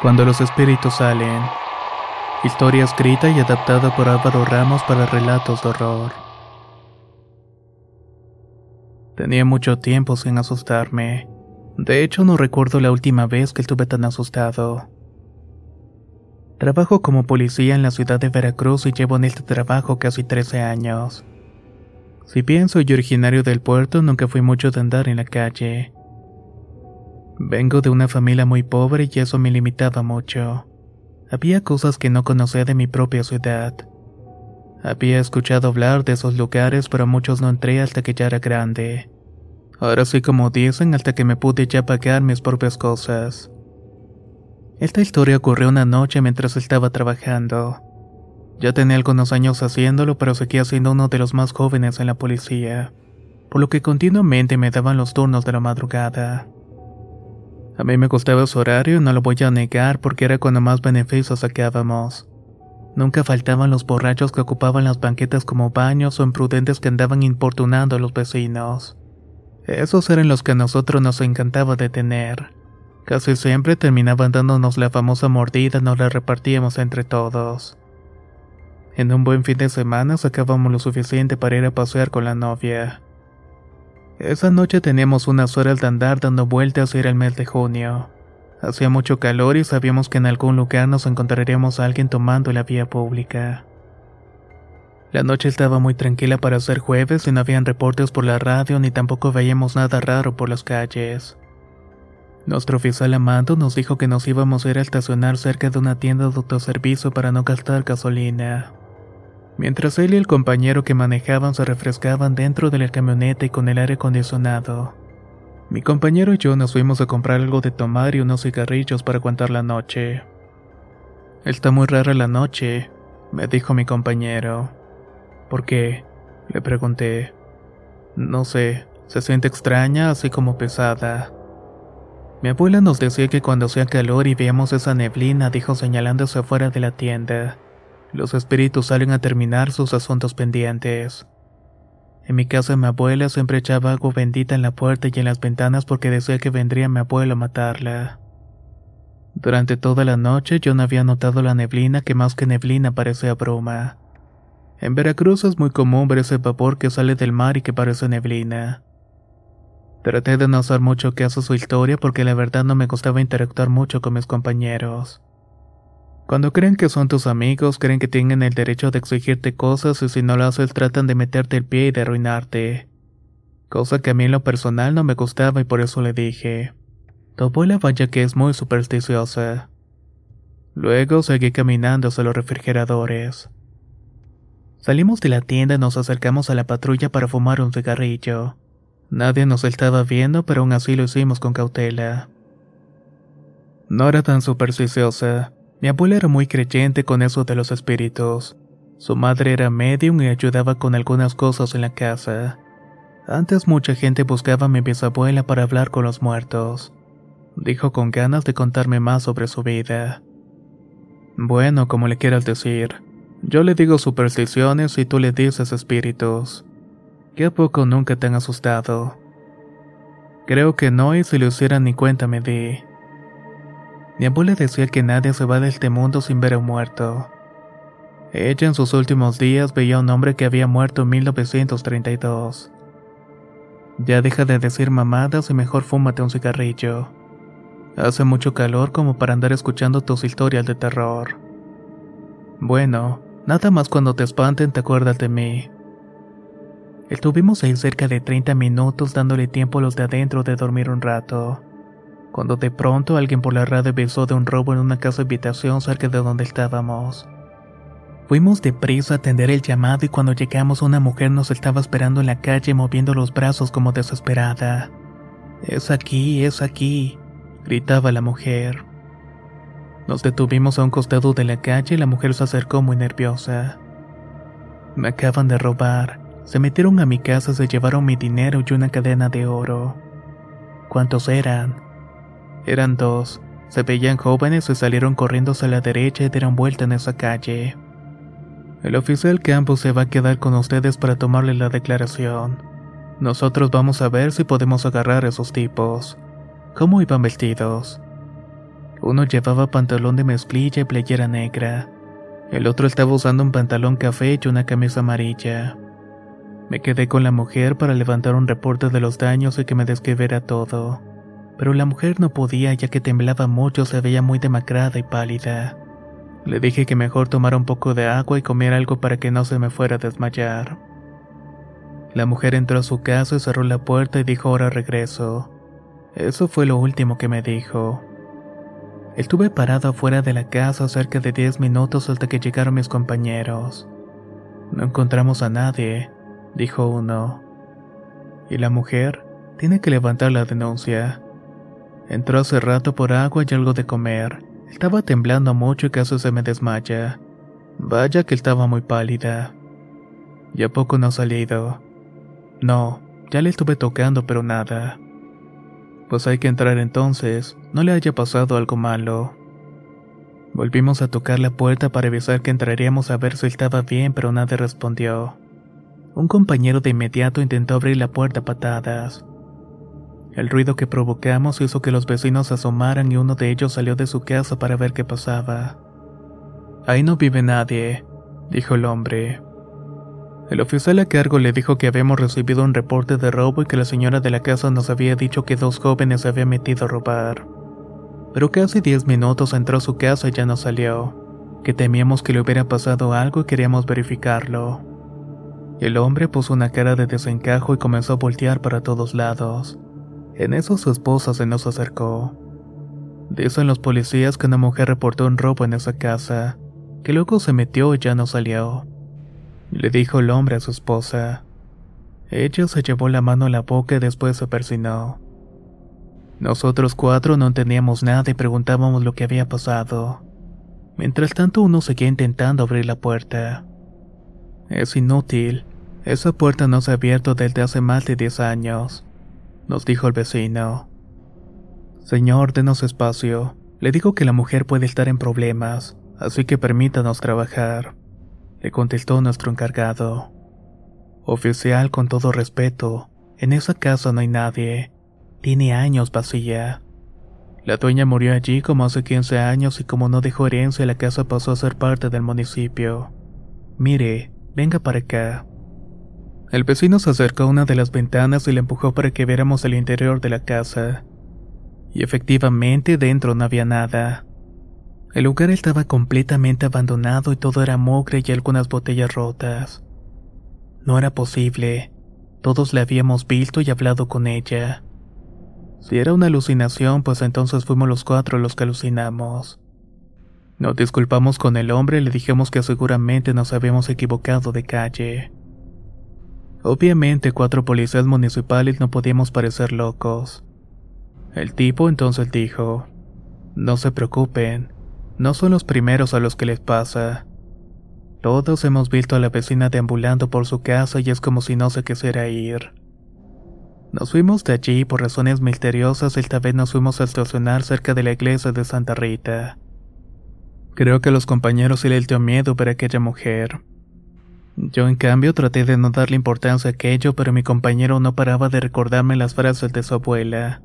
Cuando los espíritus salen. Historia escrita y adaptada por Álvaro Ramos para relatos de horror. Tenía mucho tiempo sin asustarme. De hecho, no recuerdo la última vez que estuve tan asustado. Trabajo como policía en la ciudad de Veracruz y llevo en este trabajo casi 13 años. Si bien soy originario del puerto, nunca fui mucho de andar en la calle. Vengo de una familia muy pobre y eso me limitaba mucho. Había cosas que no conocía de mi propia ciudad. Había escuchado hablar de esos lugares, pero muchos no entré hasta que ya era grande. Ahora sí como dicen, hasta que me pude ya pagar mis propias cosas. Esta historia ocurrió una noche mientras estaba trabajando. Ya tenía algunos años haciéndolo, pero seguía siendo uno de los más jóvenes en la policía, por lo que continuamente me daban los turnos de la madrugada. A mí me gustaba su horario, no lo voy a negar porque era cuando más beneficios sacábamos. Nunca faltaban los borrachos que ocupaban las banquetas como baños o imprudentes que andaban importunando a los vecinos. Esos eran los que a nosotros nos encantaba detener. Casi siempre terminaban dándonos la famosa mordida, nos la repartíamos entre todos. En un buen fin de semana sacábamos lo suficiente para ir a pasear con la novia. Esa noche teníamos unas horas de andar dando vueltas era el mes de junio. Hacía mucho calor y sabíamos que en algún lugar nos encontraríamos a alguien tomando la vía pública. La noche estaba muy tranquila para ser jueves y no habían reportes por la radio ni tampoco veíamos nada raro por las calles. Nuestro oficial Amando nos dijo que nos íbamos a ir a estacionar cerca de una tienda de autoservicio para no gastar gasolina. Mientras él y el compañero que manejaban se refrescaban dentro de la camioneta y con el aire acondicionado. Mi compañero y yo nos fuimos a comprar algo de tomar y unos cigarrillos para aguantar la noche. Está muy rara la noche, me dijo mi compañero. ¿Por qué? Le pregunté. No sé, se siente extraña, así como pesada. Mi abuela nos decía que cuando hacía calor y veíamos esa neblina, dijo señalándose afuera de la tienda. Los espíritus salen a terminar sus asuntos pendientes. En mi casa mi abuela siempre echaba agua bendita en la puerta y en las ventanas porque decía que vendría mi abuelo a matarla. Durante toda la noche yo no había notado la neblina que más que neblina parecía bruma. En Veracruz es muy común ver ese vapor que sale del mar y que parece neblina. Traté de no hacer mucho caso a su historia porque la verdad no me gustaba interactuar mucho con mis compañeros. Cuando creen que son tus amigos, creen que tienen el derecho de exigirte cosas y si no lo haces tratan de meterte el pie y de arruinarte. Cosa que a mí en lo personal no me gustaba y por eso le dije. Tu abuela vaya que es muy supersticiosa. Luego seguí caminando hacia los refrigeradores. Salimos de la tienda y nos acercamos a la patrulla para fumar un cigarrillo. Nadie nos estaba viendo, pero aún así lo hicimos con cautela. No era tan supersticiosa. Mi abuela era muy creyente con eso de los espíritus. Su madre era medium y ayudaba con algunas cosas en la casa. Antes mucha gente buscaba a mi bisabuela para hablar con los muertos. Dijo con ganas de contarme más sobre su vida. Bueno, como le quieras decir. Yo le digo supersticiones y tú le dices espíritus. ¿Qué a poco nunca te han asustado? Creo que no y si lo hicieran ni cuenta me di. Mi abuela decía que nadie se va de este mundo sin ver a un muerto. Ella en sus últimos días veía a un hombre que había muerto en 1932. Ya deja de decir mamadas y mejor fúmate un cigarrillo. Hace mucho calor como para andar escuchando tus historias de terror. Bueno, Nada más cuando te espanten te acuerdas de mí. Estuvimos ahí cerca de 30 minutos dándole tiempo a los de adentro de dormir un rato. Cuando de pronto alguien por la radio avisó de un robo en una casa habitación cerca de donde estábamos. Fuimos deprisa a atender el llamado y cuando llegamos una mujer nos estaba esperando en la calle moviendo los brazos como desesperada. Es aquí, es aquí, gritaba la mujer. Nos detuvimos a un costado de la calle y la mujer se acercó muy nerviosa. Me acaban de robar. Se metieron a mi casa, se llevaron mi dinero y una cadena de oro. ¿Cuántos eran? Eran dos. Se veían jóvenes y salieron corriendo hacia la derecha y dieron vuelta en esa calle. El oficial Campos se va a quedar con ustedes para tomarle la declaración. Nosotros vamos a ver si podemos agarrar a esos tipos. ¿Cómo iban vestidos? Uno llevaba pantalón de mezclilla y playera negra. El otro estaba usando un pantalón café y una camisa amarilla. Me quedé con la mujer para levantar un reporte de los daños y que me describiera todo. Pero la mujer no podía ya que temblaba mucho, se veía muy demacrada y pálida. Le dije que mejor tomara un poco de agua y comiera algo para que no se me fuera a desmayar. La mujer entró a su casa y cerró la puerta y dijo ahora regreso. Eso fue lo último que me dijo. Estuve parado afuera de la casa cerca de 10 minutos hasta que llegaron mis compañeros. No encontramos a nadie, dijo uno. Y la mujer tiene que levantar la denuncia. Entró hace rato por agua y algo de comer. Estaba temblando mucho y casi se me desmaya. Vaya que estaba muy pálida. ¿Y poco no ha salido? No, ya le estuve tocando pero nada. Pues hay que entrar entonces, no le haya pasado algo malo. Volvimos a tocar la puerta para avisar que entraríamos a ver si estaba bien, pero nadie respondió. Un compañero de inmediato intentó abrir la puerta a patadas. El ruido que provocamos hizo que los vecinos asomaran y uno de ellos salió de su casa para ver qué pasaba. Ahí no vive nadie, dijo el hombre. El oficial a cargo le dijo que habíamos recibido un reporte de robo y que la señora de la casa nos había dicho que dos jóvenes se habían metido a robar. Pero casi diez minutos entró a su casa y ya no salió, que temíamos que le hubiera pasado algo y queríamos verificarlo. El hombre puso una cara de desencajo y comenzó a voltear para todos lados. En eso su esposa se nos acercó. Dicen los policías que una mujer reportó un robo en esa casa, que luego se metió y ya no salió. Le dijo el hombre a su esposa. Ella se llevó la mano a la boca y después se persinó. Nosotros cuatro no entendíamos nada y preguntábamos lo que había pasado. Mientras tanto uno seguía intentando abrir la puerta. Es inútil. Esa puerta no se ha abierto desde hace más de 10 años, nos dijo el vecino. Señor, denos espacio. Le digo que la mujer puede estar en problemas, así que permítanos trabajar, le contestó nuestro encargado. Oficial, con todo respeto, en esa casa no hay nadie. Tiene años vacía. La dueña murió allí como hace 15 años y como no dejó herencia, la casa pasó a ser parte del municipio. Mire, venga para acá. El vecino se acercó a una de las ventanas y le empujó para que viéramos el interior de la casa. Y efectivamente dentro no había nada. El lugar estaba completamente abandonado y todo era mugre y algunas botellas rotas. No era posible. Todos la habíamos visto y hablado con ella. Si era una alucinación, pues entonces fuimos los cuatro los que alucinamos. Nos disculpamos con el hombre y le dijimos que seguramente nos habíamos equivocado de calle. Obviamente cuatro policías municipales no podíamos parecer locos. El tipo entonces dijo, no se preocupen, no son los primeros a los que les pasa. Todos hemos visto a la vecina deambulando por su casa y es como si no se quisiera ir. Nos fuimos de allí por razones misteriosas, esta vez nos fuimos a estacionar cerca de la iglesia de Santa Rita. Creo que a los compañeros sí les dio miedo ver a aquella mujer. Yo en cambio traté de no darle importancia a aquello, pero mi compañero no paraba de recordarme las frases de su abuela,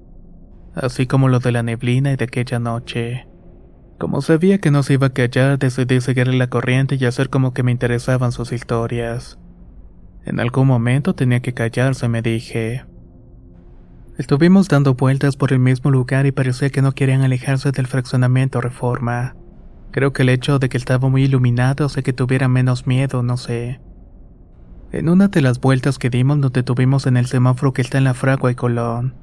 así como lo de la neblina y de aquella noche. Como sabía que no se iba a callar, decidí seguir la corriente y hacer como que me interesaban sus historias. En algún momento tenía que callarse, me dije. Estuvimos dando vueltas por el mismo lugar y parecía que no querían alejarse del fraccionamiento Reforma. Creo que el hecho de que estaba muy iluminado hace que tuviera menos miedo, no sé. En una de las vueltas que dimos nos detuvimos en el semáforo que está en la Fragua y Colón.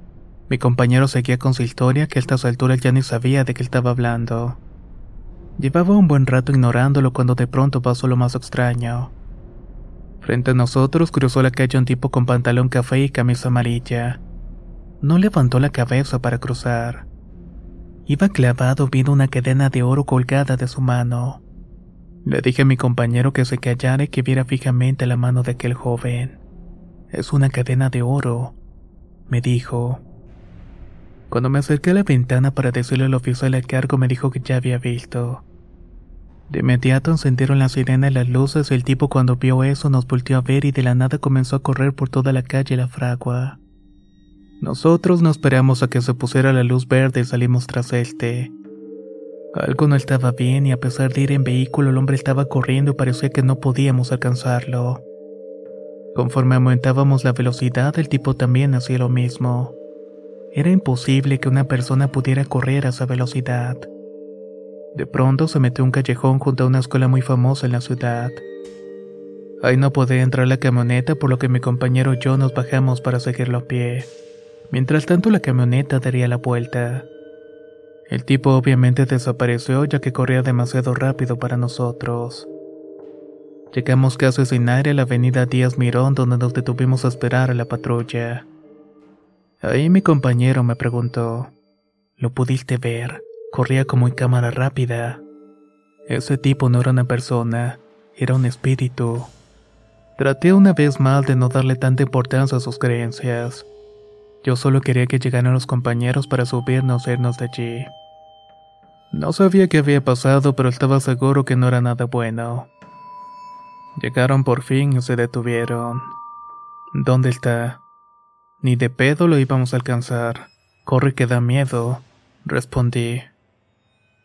Mi compañero seguía con su historia que a estas alturas ya ni sabía de qué estaba hablando. Llevaba un buen rato ignorándolo cuando de pronto pasó lo más extraño. Frente a nosotros cruzó la calle un tipo con pantalón café y camisa amarilla. No levantó la cabeza para cruzar. Iba clavado viendo una cadena de oro colgada de su mano. Le dije a mi compañero que se callara y que viera fijamente la mano de aquel joven. Es una cadena de oro, me dijo. Cuando me acerqué a la ventana para decirle al oficial a cargo me dijo que ya había visto. De inmediato encendieron la sirena y las luces el tipo cuando vio eso nos volteó a ver y de la nada comenzó a correr por toda la calle la fragua. Nosotros no esperamos a que se pusiera la luz verde y salimos tras este. Algo no estaba bien y a pesar de ir en vehículo el hombre estaba corriendo y parecía que no podíamos alcanzarlo. Conforme aumentábamos la velocidad el tipo también hacía lo mismo. Era imposible que una persona pudiera correr a esa velocidad. De pronto se metió un callejón junto a una escuela muy famosa en la ciudad. Ahí no podía entrar la camioneta por lo que mi compañero y yo nos bajamos para seguirlo a pie. Mientras tanto la camioneta daría la vuelta. El tipo obviamente desapareció ya que corría demasiado rápido para nosotros. Llegamos casi sin aire a la avenida Díaz Mirón donde nos detuvimos a esperar a la patrulla. Ahí mi compañero me preguntó, ¿lo pudiste ver? Corría como en cámara rápida. Ese tipo no era una persona, era un espíritu. Traté una vez más de no darle tanta importancia a sus creencias. Yo solo quería que llegaran los compañeros para subirnos e irnos de allí. No sabía qué había pasado, pero estaba seguro que no era nada bueno. Llegaron por fin y se detuvieron. ¿Dónde está? Ni de pedo lo íbamos a alcanzar. Corre que da miedo, respondí.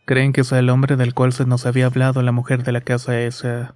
Creen que soy el hombre del cual se nos había hablado la mujer de la casa esa.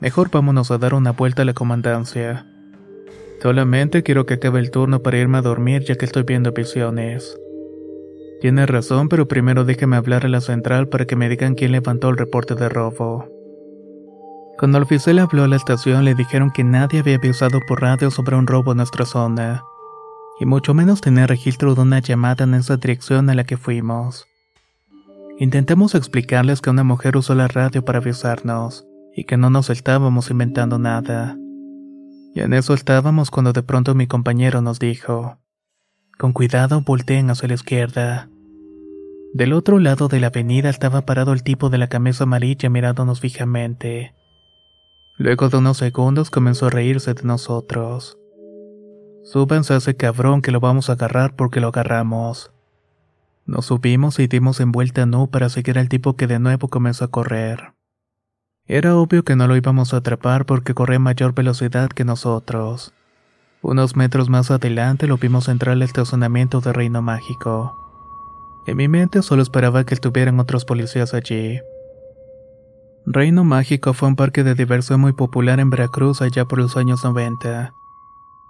Mejor vámonos a dar una vuelta a la comandancia. Solamente quiero que acabe el turno para irme a dormir ya que estoy viendo visiones. Tiene razón, pero primero déjeme hablar a la central para que me digan quién levantó el reporte de robo. Cuando el oficial habló a la estación le dijeron que nadie había avisado por radio sobre un robo en nuestra zona, y mucho menos tener registro de una llamada en esa dirección a la que fuimos. Intentamos explicarles que una mujer usó la radio para avisarnos, y que no nos estábamos inventando nada. Y en eso estábamos cuando de pronto mi compañero nos dijo, con cuidado volteen hacia la izquierda. Del otro lado de la avenida estaba parado el tipo de la camisa amarilla mirándonos fijamente. Luego de unos segundos comenzó a reírse de nosotros. Súbanse a ese cabrón que lo vamos a agarrar porque lo agarramos. Nos subimos y dimos en vuelta no para seguir al tipo que de nuevo comenzó a correr. Era obvio que no lo íbamos a atrapar porque corría a mayor velocidad que nosotros. Unos metros más adelante lo vimos entrar al estacionamiento de Reino Mágico. En mi mente solo esperaba que estuvieran otros policías allí. Reino Mágico fue un parque de diversión muy popular en Veracruz allá por los años 90.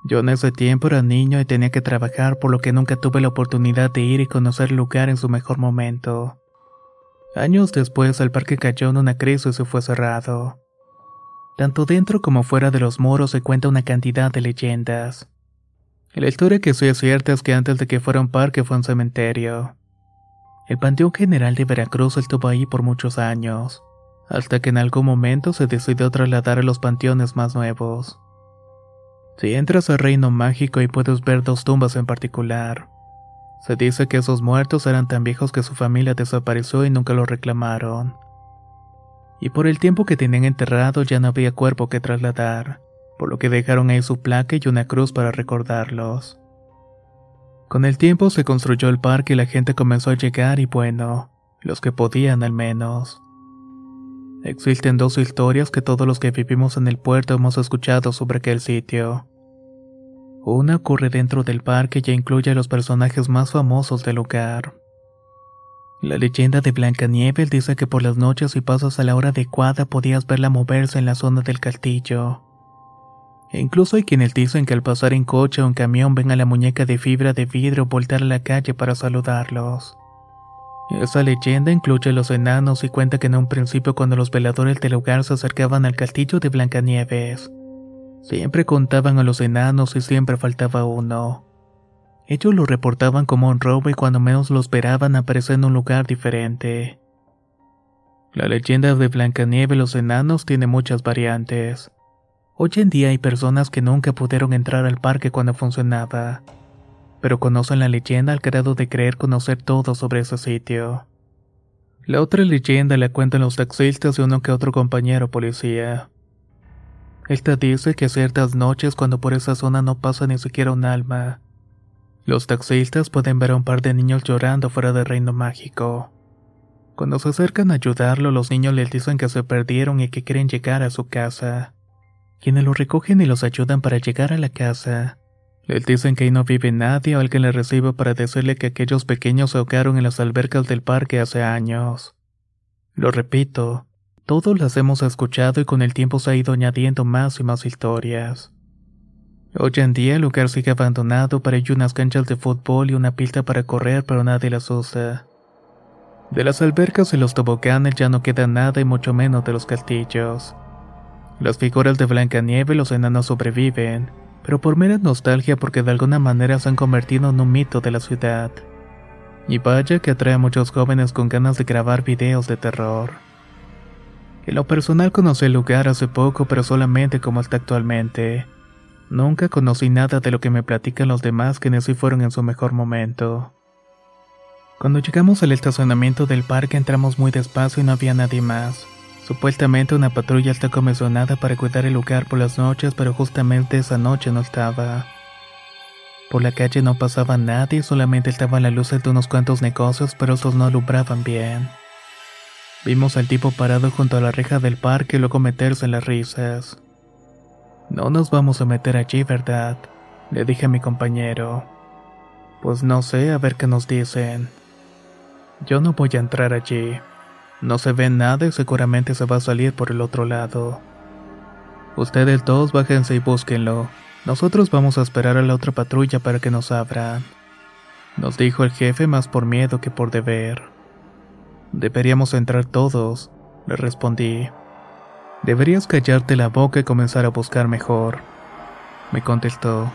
Yo en ese tiempo era niño y tenía que trabajar por lo que nunca tuve la oportunidad de ir y conocer el lugar en su mejor momento. Años después el parque cayó en una crisis y se fue cerrado. Tanto dentro como fuera de los muros se cuenta una cantidad de leyendas. La historia que es cierta es que antes de que fuera un parque fue un cementerio. El Panteón General de Veracruz estuvo ahí por muchos años, hasta que en algún momento se decidió trasladar a los panteones más nuevos. Si entras al reino mágico y puedes ver dos tumbas en particular. Se dice que esos muertos eran tan viejos que su familia desapareció y nunca los reclamaron. Y por el tiempo que tenían enterrado ya no había cuerpo que trasladar, por lo que dejaron ahí su placa y una cruz para recordarlos. Con el tiempo se construyó el parque y la gente comenzó a llegar y bueno, los que podían al menos. Existen dos historias que todos los que vivimos en el puerto hemos escuchado sobre aquel sitio. Una ocurre dentro del parque y incluye a los personajes más famosos del lugar. La leyenda de Blancanieves dice que por las noches y pasas a la hora adecuada podías verla moverse en la zona del castillo. Incluso hay quienes dicen que al pasar en coche o en camión ven a la muñeca de fibra de vidrio voltar a la calle para saludarlos. Esa leyenda incluye a los enanos y cuenta que en un principio cuando los veladores del lugar se acercaban al castillo de Blancanieves, siempre contaban a los enanos y siempre faltaba uno. Ellos lo reportaban como un robo y cuando menos lo esperaban aparecía en un lugar diferente. La leyenda de Blancanieves y los enanos tiene muchas variantes. Hoy en día hay personas que nunca pudieron entrar al parque cuando funcionaba, pero conocen la leyenda al grado de creer conocer todo sobre ese sitio. La otra leyenda la cuentan los taxistas y uno que otro compañero policía. Esta dice que ciertas noches cuando por esa zona no pasa ni siquiera un alma, los taxistas pueden ver a un par de niños llorando fuera del reino mágico. Cuando se acercan a ayudarlo, los niños les dicen que se perdieron y que quieren llegar a su casa. Quienes los recogen y los ayudan para llegar a la casa. Les dicen que ahí no vive nadie o alguien les recibe para decirle que aquellos pequeños se ahogaron en las albercas del parque hace años. Lo repito, todos las hemos escuchado y con el tiempo se ha ido añadiendo más y más historias. Hoy en día el lugar sigue abandonado, pero hay unas canchas de fútbol y una pista para correr, pero nadie las usa. De las albercas y los toboganes ya no queda nada y mucho menos de los castillos. Las figuras de Blancanieves y los enanos sobreviven, pero por mera nostalgia porque de alguna manera se han convertido en un mito de la ciudad. Y vaya que atrae a muchos jóvenes con ganas de grabar videos de terror. En lo personal conocí el lugar hace poco, pero solamente como está actualmente. Nunca conocí nada de lo que me platican los demás que sí fueron en su mejor momento. Cuando llegamos al estacionamiento del parque entramos muy despacio y no había nadie más. Supuestamente una patrulla está comisionada para cuidar el lugar por las noches, pero justamente esa noche no estaba. Por la calle no pasaba nadie, solamente estaban las luces de unos cuantos negocios, pero esos no alumbraban bien. Vimos al tipo parado junto a la reja del parque y luego meterse en las risas. No nos vamos a meter allí, ¿verdad? Le dije a mi compañero. Pues no sé, a ver qué nos dicen. Yo no voy a entrar allí. No se ve nada y seguramente se va a salir por el otro lado. Ustedes dos bájense y búsquenlo. Nosotros vamos a esperar a la otra patrulla para que nos abran. Nos dijo el jefe más por miedo que por deber. Deberíamos entrar todos, le respondí. Deberías callarte la boca y comenzar a buscar mejor, me contestó.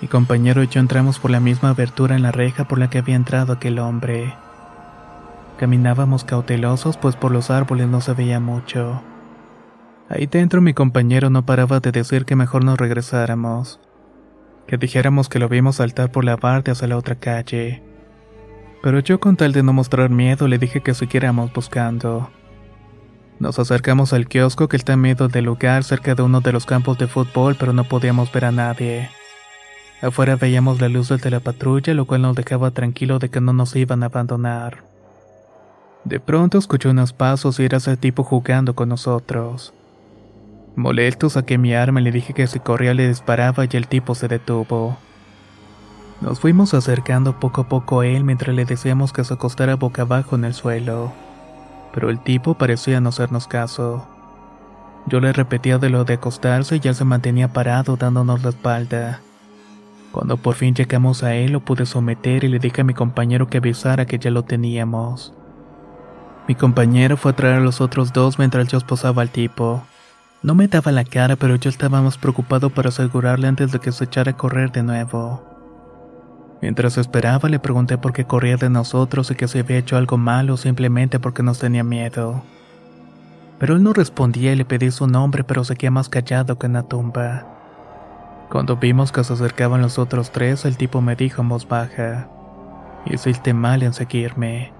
Mi compañero y yo entramos por la misma abertura en la reja por la que había entrado aquel hombre. Caminábamos cautelosos pues por los árboles no se veía mucho. Ahí dentro mi compañero no paraba de decir que mejor nos regresáramos, que dijéramos que lo vimos saltar por la barda hacia la otra calle. Pero yo con tal de no mostrar miedo le dije que siguiéramos buscando. Nos acercamos al kiosco que está en medio del lugar cerca de uno de los campos de fútbol, pero no podíamos ver a nadie. Afuera veíamos la luz de la patrulla, lo cual nos dejaba tranquilo de que no nos iban a abandonar. De pronto escuché unos pasos y era ese tipo jugando con nosotros. Molesto saqué mi arma y le dije que si corría le disparaba y el tipo se detuvo. Nos fuimos acercando poco a poco a él mientras le decíamos que se acostara boca abajo en el suelo pero el tipo parecía no hacernos caso. Yo le repetía de lo de acostarse y ya se mantenía parado dándonos la espalda. Cuando por fin llegamos a él lo pude someter y le dije a mi compañero que avisara que ya lo teníamos. Mi compañero fue a traer a los otros dos mientras yo esposaba al tipo. No me daba la cara, pero yo estaba más preocupado para asegurarle antes de que se echara a correr de nuevo. Mientras esperaba le pregunté por qué corría de nosotros y que se había hecho algo malo simplemente porque nos tenía miedo. Pero él no respondía y le pedí su nombre pero seguía más callado que en la tumba. Cuando vimos que se acercaban los otros tres, el tipo me dijo en voz baja, hiciste mal en seguirme.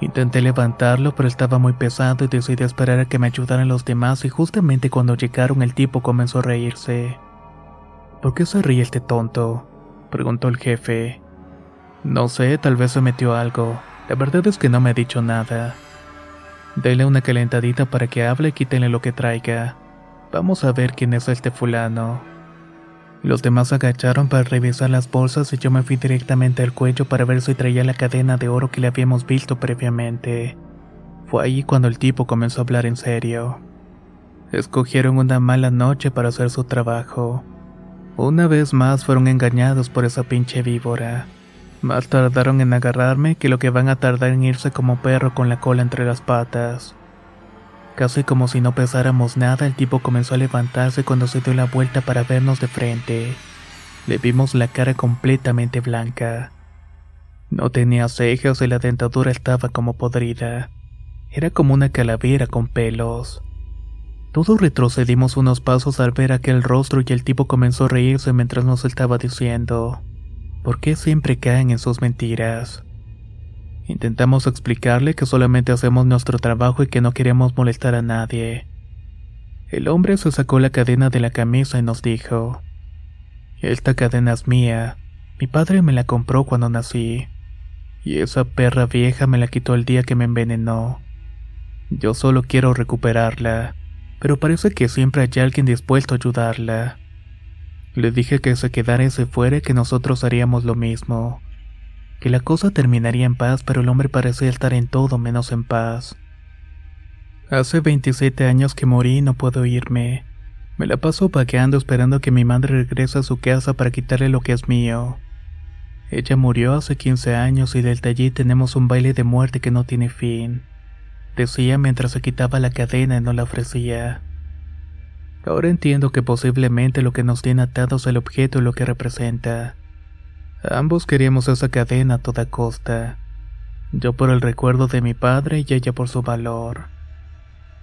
Intenté levantarlo, pero estaba muy pesado y decidí esperar a que me ayudaran los demás y justamente cuando llegaron el tipo comenzó a reírse. ¿Por qué se ríe este tonto? Preguntó el jefe. No sé, tal vez se metió algo. La verdad es que no me ha dicho nada. Dele una calentadita para que hable y quítele lo que traiga. Vamos a ver quién es este fulano. Los demás agacharon para revisar las bolsas y yo me fui directamente al cuello para ver si traía la cadena de oro que le habíamos visto previamente. Fue ahí cuando el tipo comenzó a hablar en serio. Escogieron una mala noche para hacer su trabajo. Una vez más fueron engañados por esa pinche víbora. Más tardaron en agarrarme que lo que van a tardar en irse como perro con la cola entre las patas. Casi como si no pesáramos nada, el tipo comenzó a levantarse cuando se dio la vuelta para vernos de frente. Le vimos la cara completamente blanca. No tenía cejas y la dentadura estaba como podrida. Era como una calavera con pelos. Todos retrocedimos unos pasos al ver aquel rostro y el tipo comenzó a reírse mientras nos estaba diciendo, ¿por qué siempre caen en sus mentiras? Intentamos explicarle que solamente hacemos nuestro trabajo y que no queremos molestar a nadie. El hombre se sacó la cadena de la camisa y nos dijo, Esta cadena es mía, mi padre me la compró cuando nací, y esa perra vieja me la quitó el día que me envenenó. Yo solo quiero recuperarla, pero parece que siempre hay alguien dispuesto a ayudarla. Le dije que se quedara y se fuera que nosotros haríamos lo mismo que la cosa terminaría en paz, pero el hombre parecía estar en todo menos en paz. Hace 27 años que morí y no puedo irme. Me la paso vagueando esperando que mi madre regrese a su casa para quitarle lo que es mío. Ella murió hace 15 años y desde allí tenemos un baile de muerte que no tiene fin. Decía mientras se quitaba la cadena y no la ofrecía. Ahora entiendo que posiblemente lo que nos tiene atados es el objeto y lo que representa. Ambos queríamos esa cadena a toda costa. Yo por el recuerdo de mi padre y ella por su valor.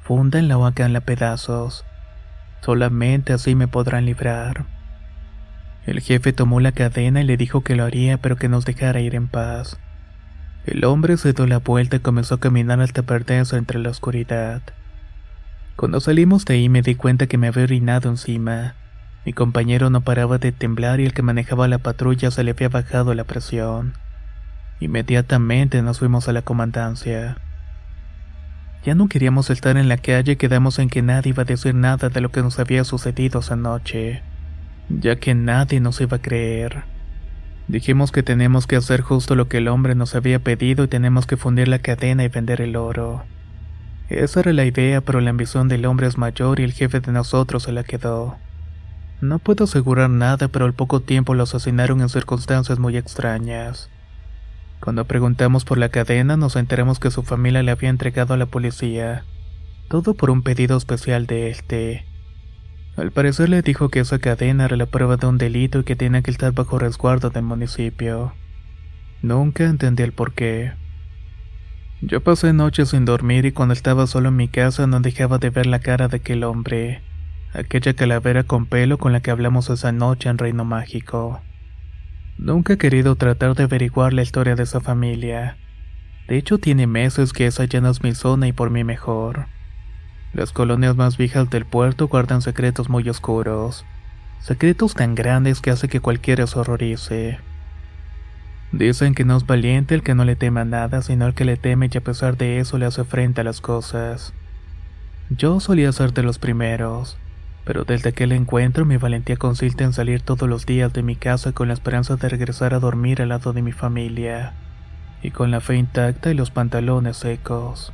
Fúndanla o la pedazos. Solamente así me podrán librar. El jefe tomó la cadena y le dijo que lo haría, pero que nos dejara ir en paz. El hombre se dio la vuelta y comenzó a caminar hasta perderse entre la oscuridad. Cuando salimos de ahí me di cuenta que me había orinado encima. Mi compañero no paraba de temblar y el que manejaba la patrulla se le había bajado la presión. Inmediatamente nos fuimos a la comandancia. Ya no queríamos estar en la calle y quedamos en que nadie iba a decir nada de lo que nos había sucedido esa noche, ya que nadie nos iba a creer. Dijimos que tenemos que hacer justo lo que el hombre nos había pedido y tenemos que fundir la cadena y vender el oro. Esa era la idea, pero la ambición del hombre es mayor y el jefe de nosotros se la quedó. No puedo asegurar nada, pero al poco tiempo lo asesinaron en circunstancias muy extrañas. Cuando preguntamos por la cadena, nos enteramos que su familia le había entregado a la policía. Todo por un pedido especial de este. Al parecer le dijo que esa cadena era la prueba de un delito y que tenía que estar bajo resguardo del municipio. Nunca entendí el porqué. Yo pasé noches sin dormir y cuando estaba solo en mi casa no dejaba de ver la cara de aquel hombre aquella calavera con pelo con la que hablamos esa noche en Reino Mágico. Nunca he querido tratar de averiguar la historia de esa familia. De hecho, tiene meses que esa ya no es mi zona y por mí mejor. Las colonias más viejas del puerto guardan secretos muy oscuros. Secretos tan grandes que hace que cualquiera se horrorice. Dicen que no es valiente el que no le tema nada, sino el que le teme y a pesar de eso le hace frente a las cosas. Yo solía ser de los primeros. Pero desde aquel encuentro mi valentía consiste en salir todos los días de mi casa con la esperanza de regresar a dormir al lado de mi familia, y con la fe intacta y los pantalones secos.